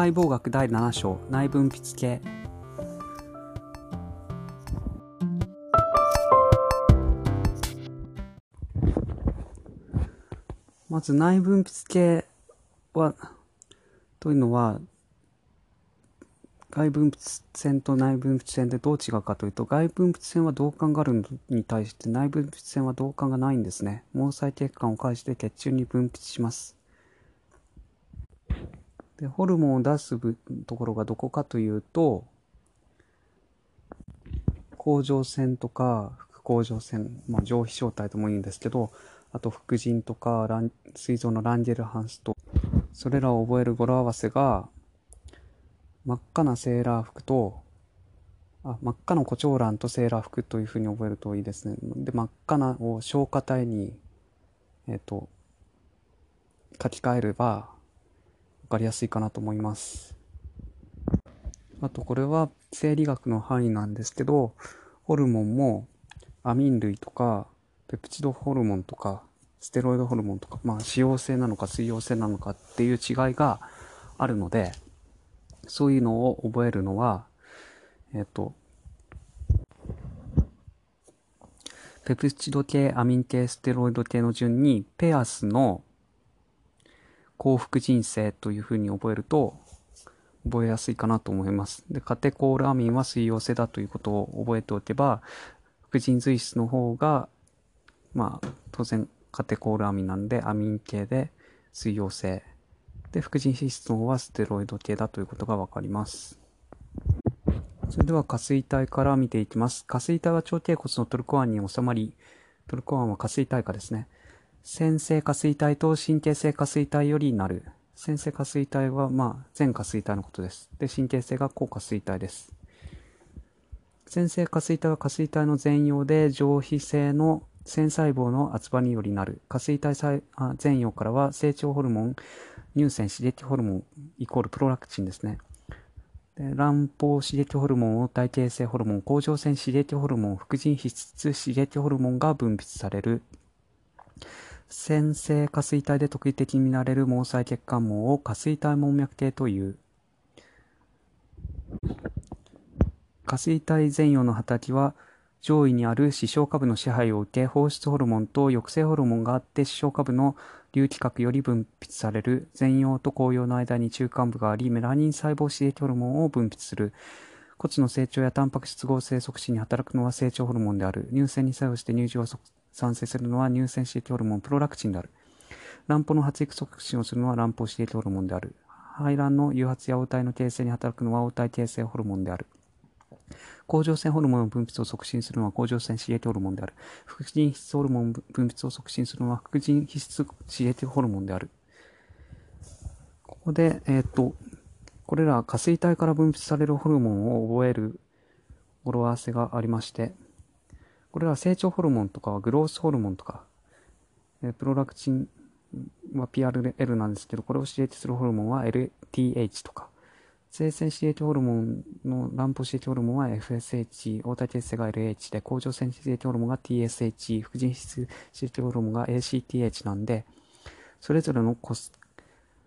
解剖学第7章内分泌系。まず内分泌系はというのは外分泌線と内分泌線でどう違うかというと外分泌線は導管があるのに対して内分泌線は導管がないんですね。毛細血管を介して血中に分泌します。でホルモンを出すところがどこかというと甲状腺とか副甲状腺、まあ、上皮小体とも言うんですけどあと副腎とか膵臓のランゲルハンスとそれらを覚える語呂合わせが真っ赤なセーラー服とあ真っ赤な胡蝶蘭とセーラー服というふうに覚えるといいですね。で真っ赤なを消化体にえっ、ー、と書き換えればかりやすいかなと思います。あとこれは生理学の範囲なんですけど、ホルモンもアミン類とか、ペプチドホルモンとか、ステロイドホルモンとか、まあ、脂溶性なのか水溶性なのかっていう違いがあるので、そういうのを覚えるのは、えっと、ペプチド系、アミン系、ステロイド系の順に、ペアスの幸福人生というふうに覚えると覚えやすいかなと思います。で、カテコールアミンは水溶性だということを覚えておけば、副腎髄質の方が、まあ、当然カテコールアミンなんでアミン系で水溶性。で、副腎脂質の方はステロイド系だということがわかります。それでは下垂体から見ていきます。下垂体は腸底骨のトルコ湾に収まり、トルコ湾は下垂体下ですね。先性下垂体と神経性下垂体よりなる。先性下垂体は、まあ、全下垂体のことです。で、神経性が高下垂体です。先性下垂体は下垂体の全容で上皮性の線細胞の厚葉によりなる。下垂体全容からは成長ホルモン、乳腺刺激ホルモンイコールプロラクチンですね。で卵胞刺激ホルモン、を体形成ホルモン、甲状腺刺激ホルモン、副腎皮質刺激ホルモンが分泌される。先性下垂体で特異的に見られる毛細血管網を下垂体網脈系という。下垂体前葉の働きは、上位にある視床下部の支配を受け、放出ホルモンと抑制ホルモンがあって、視床下部の流気核より分泌される前葉と後葉の間に中間部があり、メラニン細胞刺激ホルモンを分泌する。骨の成長やタンパク質合成促進に働くのは成長ホルモンである。乳腺に作用して乳児を産生するのは乳腺刺激ホルモンプロラクチンである。卵胞の発育促進をするのは卵胞刺激ホルモンである。排卵の誘発や応体の形成に働くのは応体形成ホルモンである。甲状腺ホルモンの分泌を促進するのは甲状腺刺激ホルモンである。副腎皮質ホルモン分泌を促進するのは副腎皮質刺激ホルモンである。ここで、えっ、ー、と、これら下垂体から分泌されるホルモンを覚える語呂合わせがありまして、これら成長ホルモンとかはグロースホルモンとか、えプロラクチンは PRL なんですけど、これを刺激するホルモンは LTH とか、生鮮刺激ホルモンの卵胞刺激ホルモンは FSH、応体血清が LH で、甲状腺刺激ホルモンが TSH、副腎質刺激ホルモンが ACTH なんで、それぞれの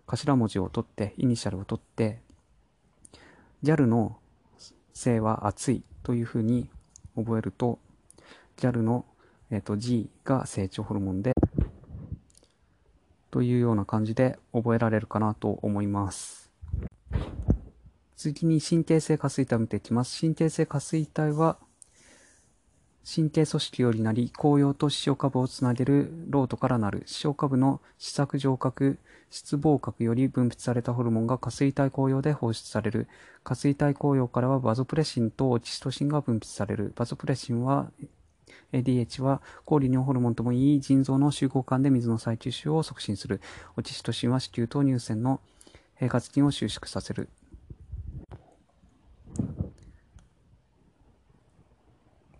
頭文字を取って、イニシャルを取って、JAL の性は熱いというふうに覚えると JAL の、えーと、G が成長ホルモンで、というような感じで覚えられるかなと思います。次に神経性下垂体を見ていきます。神経性下垂体は、神経組織よりなり、紅葉と視床下部をつなげるロートからなる、視床下部の視索上核、失望核より分泌されたホルモンが下垂体紅葉で放出される。下垂体紅葉からはバゾプレシンとオキシトシンが分泌される。バゾプレシンは ADH は抗利尿ホルモンともいい腎臓の集合管で水の再吸収を促進する。オチシトシンは子宮と乳腺の平滑筋を収縮させる。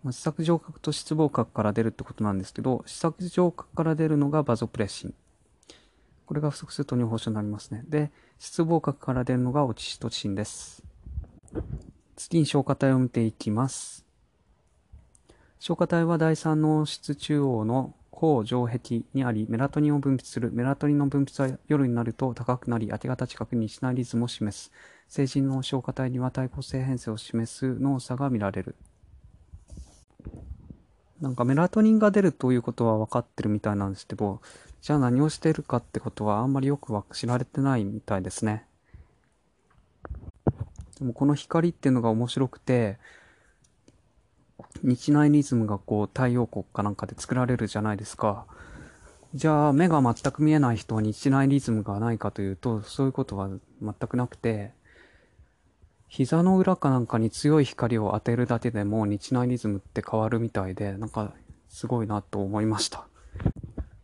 ま試作上核と失望核から出るってことなんですけど、試作上核から出るのがバゾプレシン。これが不足すると尿放症になりますね。で、失望核から出るのがオチシトシンです。次に消化体を見ていきます。消化体は第三脳室中央の抗上壁にあり、メラトニンを分泌する。メラトニンの分泌は夜になると高くなり、明け方近くにしないリズムを示す。成人の消化体には対抗性変性を示す脳差が見られる。なんかメラトニンが出るということは分かってるみたいなんですけど、じゃあ何をしてるかってことはあんまりよくは知られてないみたいですね。でもこの光っていうのが面白くて、日内リズムがこう太陽光かなんかで作られるじゃないですか。じゃあ目が全く見えない人は日内リズムがないかというと、そういうことは全くなくて、膝の裏かなんかに強い光を当てるだけでも日内リズムって変わるみたいで、なんかすごいなと思いました。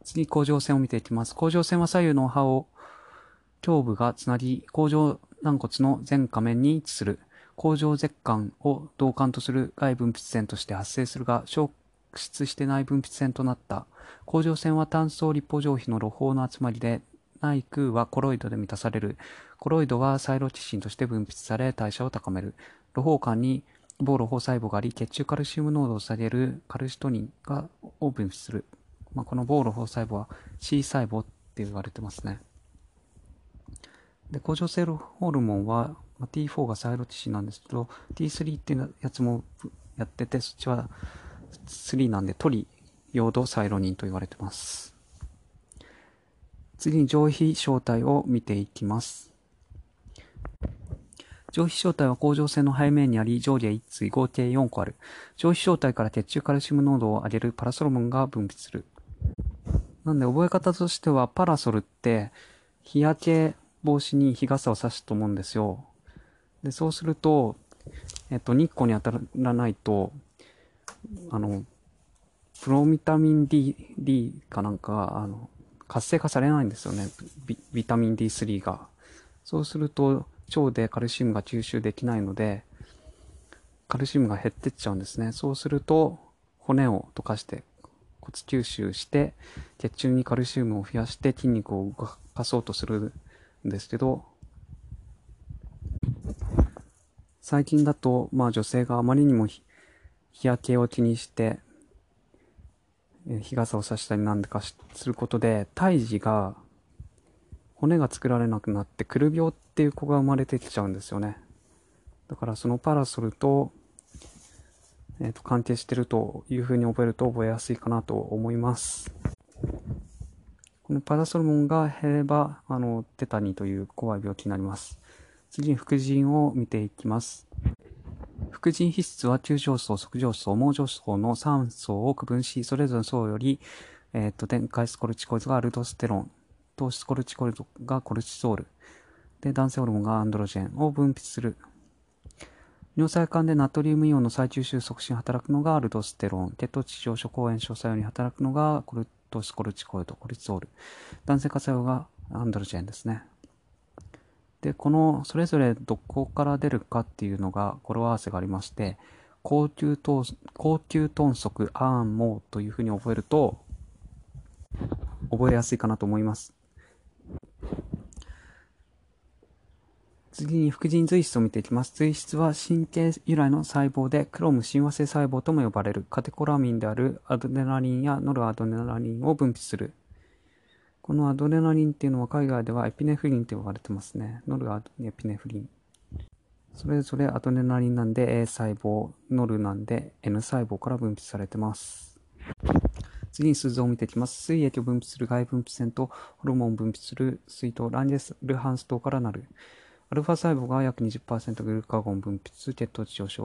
次、甲状腺を見ていきます。甲状腺は左右の歯を胸部がつなぎ、甲状軟骨の全下面に位置する。甲状舌管を導管とする外分泌腺として発生するが、消失して内分泌腺となった。甲状腺は単層立方上皮の露胞の集まりで、内空はコロイドで満たされる。コロイドはサイロチシンとして分泌され代謝を高める。露胞管に某露胞細胞があり、血中カルシウム濃度を下げるカルシトニンがを分泌する。まあ、この某露胞細胞は C 細胞って言われてますね。で、甲状腺ホルモンは、まあ、T4 がサイロチシンなんですけど、T3 っていうやつもやってて、そっちは3なんでトリ、ヨード、サイロニンと言われてます。次に上皮小体を見ていきます。上皮小体は甲状腺の背面にあり、上下1対合計4個ある。上皮小体から血中カルシウム濃度を上げるパラソルモンが分泌する。なんで覚え方としては、パラソルって日焼け防止に日傘を差すと思うんですよ。で、そうすると、えっと、日光に当たらないと、あの、プロビタミン D、D かなんか、あの、活性化されないんですよね。ビビタミン D3 が。そうすると、腸でカルシウムが吸収できないので、カルシウムが減ってっちゃうんですね。そうすると、骨を溶かして骨吸収して、血中にカルシウムを増やして筋肉を動かそうとするですけど、最近だと、まあ女性があまりにも日焼けを気にして、日傘を差したりなんでかすることで、胎児が骨が作られなくなってくる病っていう子が生まれてきちゃうんですよね。だからそのパラソルと、えっ、ー、と、関係してるというふうに覚えると覚えやすいかなと思います。このパラソルモンが減れば、あの、テタニーという怖い病気になります。次に副腎を見ていきます。副腎皮質は中上層、側上層、網上層の3層を区分し、それぞれの層より、えっ、ー、と、電解スコルチコイドがアルドステロン、糖質コルチコイドがコルチソール、で、男性ホルモンがアンドロジェンを分泌する。尿細管でナトリウムイオンの再吸収促進働くのがアルドステロン、血糖値上昇抗炎症作用に働くのがコルトシコルチコイド、コルチゾール。男性活用がアンドロジェンですね。で、この、それぞれどこから出るかっていうのが語呂合わせがありまして、高級高級豚足アーンモーというふうに覚えると、覚えやすいかなと思います。次に副腎髄質を見ていきます。髄質は神経由来の細胞で、クローム親和性細胞とも呼ばれるカテコラミンであるアドレナリンやノルアドレナリンを分泌する。このアドレナリンっていうのは海外ではエピネフリンと呼ばれてますね。ノルアドエピネフリン。それぞれアドレナリンなんで A 細胞、ノルなんで N 細胞から分泌されてます。次に数図を見ていきます。水液を分泌する外分泌腺とホルモンを分泌する水筒ランジェスルハンス糖からなる。アルファ細胞が約20%グルカゴン分泌、血糖値上昇、